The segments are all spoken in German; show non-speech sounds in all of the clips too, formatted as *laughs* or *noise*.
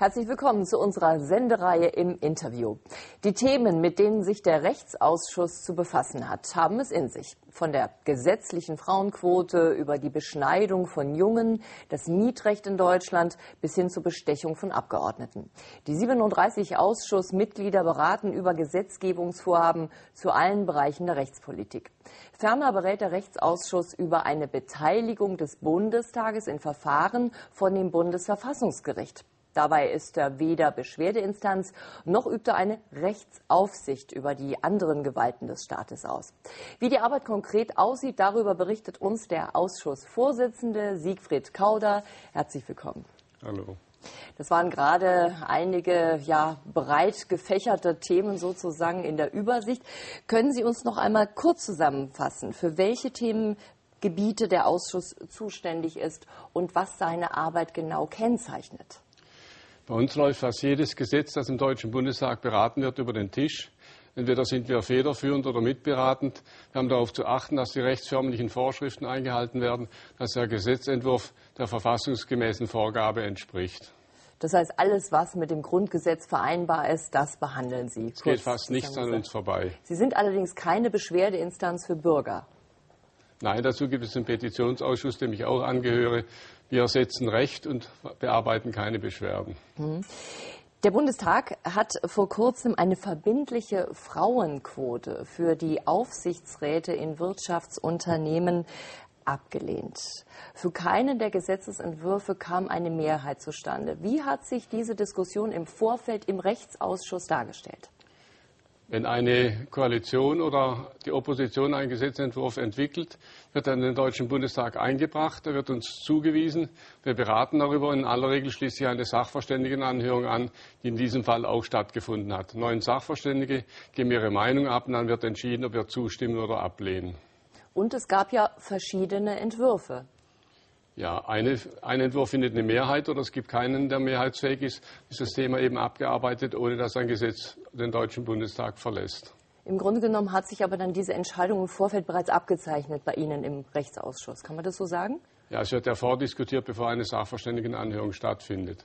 Herzlich willkommen zu unserer Sendereihe im Interview. Die Themen, mit denen sich der Rechtsausschuss zu befassen hat, haben es in sich. Von der gesetzlichen Frauenquote über die Beschneidung von Jungen, das Mietrecht in Deutschland bis hin zur Bestechung von Abgeordneten. Die 37 Ausschussmitglieder beraten über Gesetzgebungsvorhaben zu allen Bereichen der Rechtspolitik. Ferner berät der Rechtsausschuss über eine Beteiligung des Bundestages in Verfahren von dem Bundesverfassungsgericht. Dabei ist er weder Beschwerdeinstanz noch übt er eine Rechtsaufsicht über die anderen Gewalten des Staates aus. Wie die Arbeit konkret aussieht, darüber berichtet uns der Ausschussvorsitzende Siegfried Kauder. Herzlich willkommen. Hallo. Das waren gerade einige ja, breit gefächerte Themen sozusagen in der Übersicht. Können Sie uns noch einmal kurz zusammenfassen, für welche Themengebiete der Ausschuss zuständig ist und was seine Arbeit genau kennzeichnet? Bei uns läuft fast jedes Gesetz, das im Deutschen Bundestag beraten wird, über den Tisch. Entweder sind wir federführend oder mitberatend. Wir haben darauf zu achten, dass die rechtsförmlichen Vorschriften eingehalten werden, dass der Gesetzentwurf der verfassungsgemäßen Vorgabe entspricht. Das heißt, alles, was mit dem Grundgesetz vereinbar ist, das behandeln Sie. Es geht fast nichts an uns vorbei. Sie sind allerdings keine Beschwerdeinstanz für Bürger. Nein, dazu gibt es einen Petitionsausschuss, dem ich auch angehöre. Wir setzen Recht und bearbeiten keine Beschwerden. Mhm. Der Bundestag hat vor kurzem eine verbindliche Frauenquote für die Aufsichtsräte in Wirtschaftsunternehmen abgelehnt. Für keinen der Gesetzesentwürfe kam eine Mehrheit zustande. Wie hat sich diese Diskussion im Vorfeld im Rechtsausschuss dargestellt? Wenn eine Koalition oder die Opposition einen Gesetzentwurf entwickelt, wird er in den Deutschen Bundestag eingebracht, er wird uns zugewiesen. Wir beraten darüber. In aller Regel schließt sich eine Sachverständigenanhörung an, die in diesem Fall auch stattgefunden hat. Neun Sachverständige geben ihre Meinung ab und dann wird entschieden, ob wir zustimmen oder ablehnen. Und es gab ja verschiedene Entwürfe. Ja, eine, ein Entwurf findet eine Mehrheit oder es gibt keinen, der mehrheitsfähig ist, ist das Thema eben abgearbeitet, ohne dass ein Gesetz den Deutschen Bundestag verlässt. Im Grunde genommen hat sich aber dann diese Entscheidung im Vorfeld bereits abgezeichnet bei Ihnen im Rechtsausschuss. Kann man das so sagen? Ja, es wird ja vordiskutiert, bevor eine Sachverständigenanhörung stattfindet.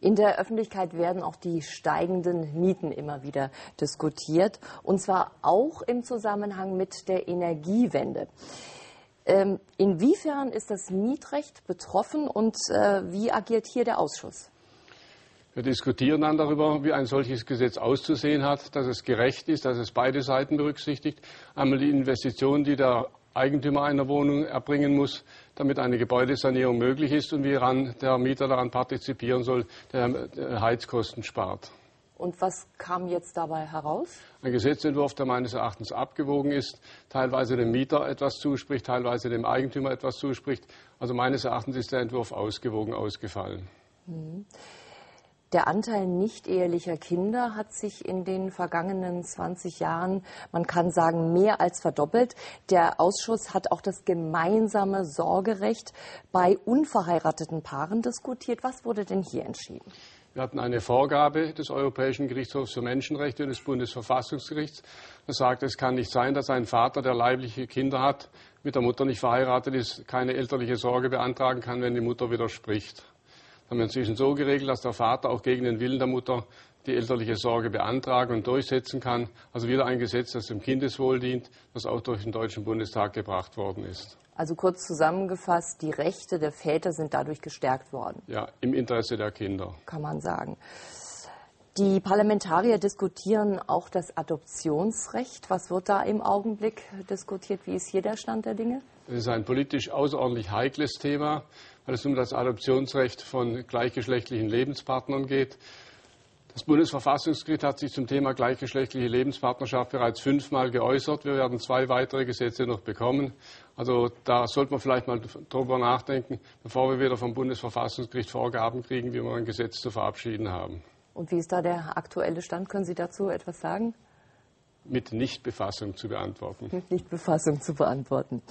In der Öffentlichkeit werden auch die steigenden Mieten immer wieder diskutiert, und zwar auch im Zusammenhang mit der Energiewende. Ähm, inwiefern ist das Mietrecht betroffen und äh, wie agiert hier der Ausschuss? Wir diskutieren dann darüber, wie ein solches Gesetz auszusehen hat, dass es gerecht ist, dass es beide Seiten berücksichtigt. Einmal die Investition, die der Eigentümer einer Wohnung erbringen muss, damit eine Gebäudesanierung möglich ist und wie der Mieter daran partizipieren soll, der Heizkosten spart. Und was kam jetzt dabei heraus? Ein Gesetzentwurf, der meines Erachtens abgewogen ist, teilweise dem Mieter etwas zuspricht, teilweise dem Eigentümer etwas zuspricht. Also meines Erachtens ist der Entwurf ausgewogen ausgefallen. Mhm. Der Anteil nicht-ehelicher Kinder hat sich in den vergangenen 20 Jahren, man kann sagen, mehr als verdoppelt. Der Ausschuss hat auch das gemeinsame Sorgerecht bei unverheirateten Paaren diskutiert. Was wurde denn hier entschieden? Wir hatten eine Vorgabe des Europäischen Gerichtshofs für Menschenrechte und des Bundesverfassungsgerichts. Das sagt, es kann nicht sein, dass ein Vater, der leibliche Kinder hat, mit der Mutter nicht verheiratet ist, keine elterliche Sorge beantragen kann, wenn die Mutter widerspricht. Haben wir inzwischen so geregelt, dass der Vater auch gegen den Willen der Mutter die elterliche Sorge beantragen und durchsetzen kann. Also wieder ein Gesetz, das dem Kindeswohl dient, das auch durch den Deutschen Bundestag gebracht worden ist. Also kurz zusammengefasst, die Rechte der Väter sind dadurch gestärkt worden. Ja, im Interesse der Kinder. Kann man sagen. Die Parlamentarier diskutieren auch das Adoptionsrecht. Was wird da im Augenblick diskutiert? Wie ist hier der Stand der Dinge? Das ist ein politisch außerordentlich heikles Thema, weil es um das Adoptionsrecht von gleichgeschlechtlichen Lebenspartnern geht. Das Bundesverfassungsgericht hat sich zum Thema gleichgeschlechtliche Lebenspartnerschaft bereits fünfmal geäußert. Wir werden zwei weitere Gesetze noch bekommen. Also da sollte man vielleicht mal drüber nachdenken, bevor wir wieder vom Bundesverfassungsgericht Vorgaben kriegen, wie wir ein Gesetz zu verabschieden haben. Und wie ist da der aktuelle Stand? Können Sie dazu etwas sagen? Mit Nichtbefassung zu beantworten. Mit *laughs* Nichtbefassung zu beantworten.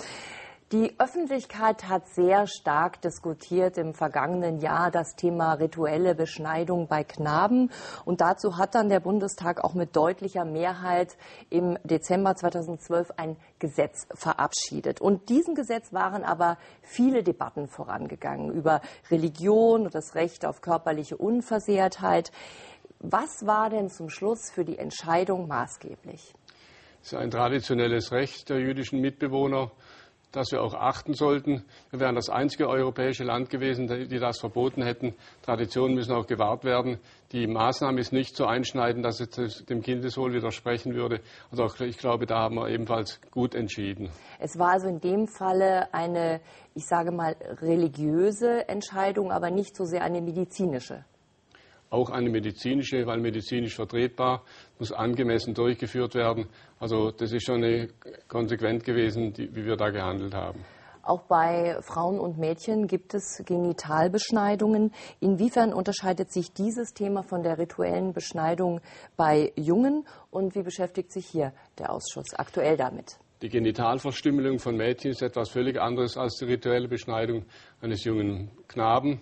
Die Öffentlichkeit hat sehr stark diskutiert im vergangenen Jahr das Thema rituelle Beschneidung bei Knaben. Und dazu hat dann der Bundestag auch mit deutlicher Mehrheit im Dezember 2012 ein Gesetz verabschiedet. Und diesem Gesetz waren aber viele Debatten vorangegangen über Religion und das Recht auf körperliche Unversehrtheit. Was war denn zum Schluss für die Entscheidung maßgeblich? Es ist ein traditionelles Recht der jüdischen Mitbewohner das wir auch achten sollten. Wir wären das einzige europäische Land gewesen, die das verboten hätten. Traditionen müssen auch gewahrt werden. Die Maßnahme ist nicht so einschneidend, dass es dem Kindeswohl widersprechen würde. Also auch, ich glaube, da haben wir ebenfalls gut entschieden. Es war also in dem Falle eine, ich sage mal, religiöse Entscheidung, aber nicht so sehr eine medizinische auch eine medizinische, weil medizinisch vertretbar, muss angemessen durchgeführt werden. Also das ist schon konsequent gewesen, die, wie wir da gehandelt haben. Auch bei Frauen und Mädchen gibt es Genitalbeschneidungen. Inwiefern unterscheidet sich dieses Thema von der rituellen Beschneidung bei Jungen und wie beschäftigt sich hier der Ausschuss aktuell damit? Die Genitalverstümmelung von Mädchen ist etwas völlig anderes als die rituelle Beschneidung eines jungen Knaben.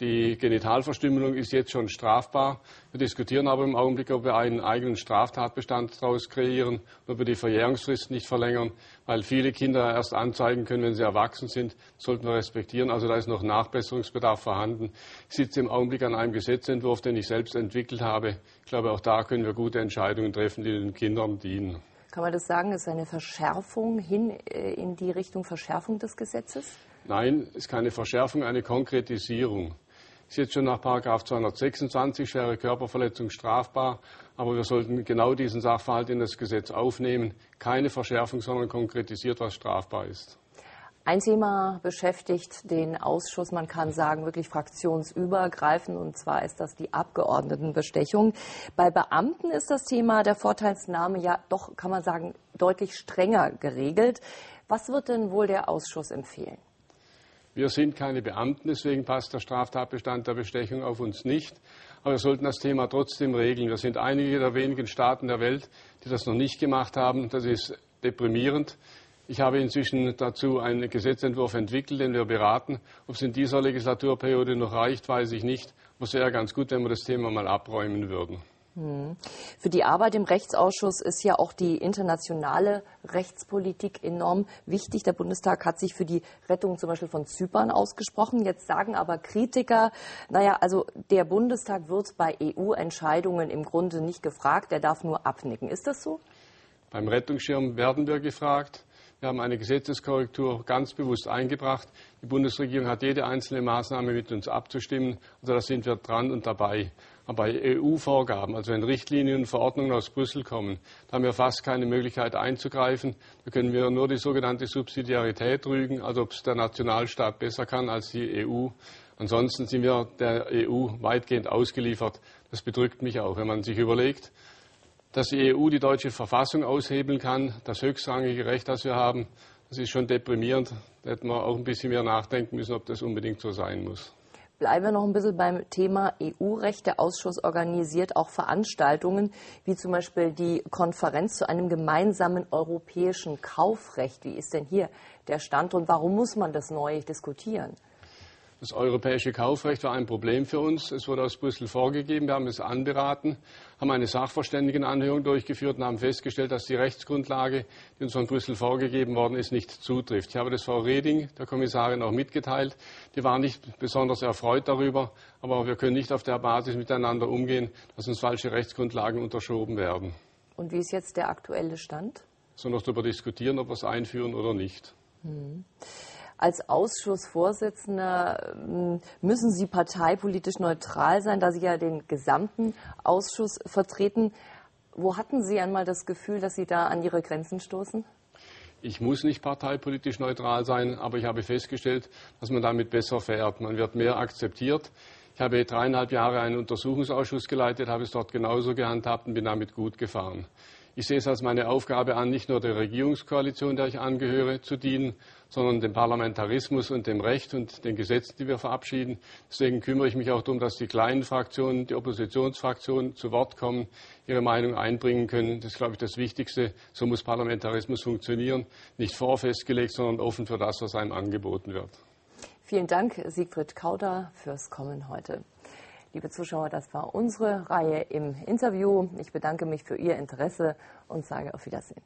Die Genitalverstümmelung ist jetzt schon strafbar. Wir diskutieren aber im Augenblick, ob wir einen eigenen Straftatbestand daraus kreieren, ob wir die Verjährungsfrist nicht verlängern, weil viele Kinder erst anzeigen können, wenn sie erwachsen sind. Das sollten wir respektieren. Also da ist noch Nachbesserungsbedarf vorhanden. Ich sitze im Augenblick an einem Gesetzentwurf, den ich selbst entwickelt habe. Ich glaube, auch da können wir gute Entscheidungen treffen, die den Kindern dienen. Kann man das sagen, ist eine Verschärfung hin äh, in die Richtung Verschärfung des Gesetzes? Nein, es ist keine Verschärfung, eine Konkretisierung ist jetzt schon nach 226 schwere Körperverletzung strafbar. Aber wir sollten genau diesen Sachverhalt in das Gesetz aufnehmen. Keine Verschärfung, sondern konkretisiert, was strafbar ist. Ein Thema beschäftigt den Ausschuss, man kann sagen, wirklich fraktionsübergreifend, und zwar ist das die Abgeordnetenbestechung. Bei Beamten ist das Thema der Vorteilsnahme ja doch, kann man sagen, deutlich strenger geregelt. Was wird denn wohl der Ausschuss empfehlen? Wir sind keine Beamten, deswegen passt der Straftatbestand der Bestechung auf uns nicht. Aber wir sollten das Thema trotzdem regeln. Wir sind einige der wenigen Staaten der Welt, die das noch nicht gemacht haben. Das ist deprimierend. Ich habe inzwischen dazu einen Gesetzentwurf entwickelt, den wir beraten. Ob es in dieser Legislaturperiode noch reicht, weiß ich nicht. Aber es wäre ganz gut, wenn wir das Thema mal abräumen würden. Hm. Für die Arbeit im Rechtsausschuss ist ja auch die internationale Rechtspolitik enorm wichtig. Der Bundestag hat sich für die Rettung zum Beispiel von Zypern ausgesprochen. Jetzt sagen aber Kritiker, naja, also der Bundestag wird bei EU-Entscheidungen im Grunde nicht gefragt, er darf nur abnicken. Ist das so? Beim Rettungsschirm werden wir gefragt. Wir haben eine Gesetzeskorrektur ganz bewusst eingebracht. Die Bundesregierung hat jede einzelne Maßnahme mit uns abzustimmen. Also da sind wir dran und dabei. Aber bei EU-Vorgaben, also wenn Richtlinien und Verordnungen aus Brüssel kommen, da haben wir fast keine Möglichkeit einzugreifen. Da können wir nur die sogenannte Subsidiarität rügen, also ob es der Nationalstaat besser kann als die EU. Ansonsten sind wir der EU weitgehend ausgeliefert. Das bedrückt mich auch, wenn man sich überlegt, dass die EU die deutsche Verfassung aushebeln kann, das höchstrangige Recht, das wir haben. Das ist schon deprimierend. Da hätten wir auch ein bisschen mehr nachdenken müssen, ob das unbedingt so sein muss. Bleiben wir noch ein bisschen beim Thema EU-Recht. Der Ausschuss organisiert auch Veranstaltungen, wie zum Beispiel die Konferenz zu einem gemeinsamen europäischen Kaufrecht. Wie ist denn hier der Stand und warum muss man das neu diskutieren? Das europäische Kaufrecht war ein Problem für uns. Es wurde aus Brüssel vorgegeben. Wir haben es anberaten, haben eine Sachverständigenanhörung durchgeführt und haben festgestellt, dass die Rechtsgrundlage, die uns von Brüssel vorgegeben worden ist, nicht zutrifft. Ich habe das Frau Reding, der Kommissarin, auch mitgeteilt. Die war nicht besonders erfreut darüber, aber wir können nicht auf der Basis miteinander umgehen, dass uns falsche Rechtsgrundlagen unterschoben werden. Und wie ist jetzt der aktuelle Stand? So noch darüber diskutieren, ob wir es einführen oder nicht. Hm. Als Ausschussvorsitzender ähm, müssen Sie parteipolitisch neutral sein, da Sie ja den gesamten Ausschuss vertreten. Wo hatten Sie einmal das Gefühl, dass Sie da an Ihre Grenzen stoßen? Ich muss nicht parteipolitisch neutral sein, aber ich habe festgestellt, dass man damit besser fährt. Man wird mehr akzeptiert. Ich habe dreieinhalb Jahre einen Untersuchungsausschuss geleitet, habe es dort genauso gehandhabt und bin damit gut gefahren. Ich sehe es als meine Aufgabe an, nicht nur der Regierungskoalition, der ich angehöre, zu dienen, sondern dem Parlamentarismus und dem Recht und den Gesetzen, die wir verabschieden. Deswegen kümmere ich mich auch darum, dass die kleinen Fraktionen, die Oppositionsfraktionen zu Wort kommen, ihre Meinung einbringen können. Das ist, glaube ich, das Wichtigste. So muss Parlamentarismus funktionieren. Nicht vorfestgelegt, sondern offen für das, was einem angeboten wird. Vielen Dank, Siegfried Kauder, fürs Kommen heute. Liebe Zuschauer, das war unsere Reihe im Interview. Ich bedanke mich für Ihr Interesse und sage auf Wiedersehen.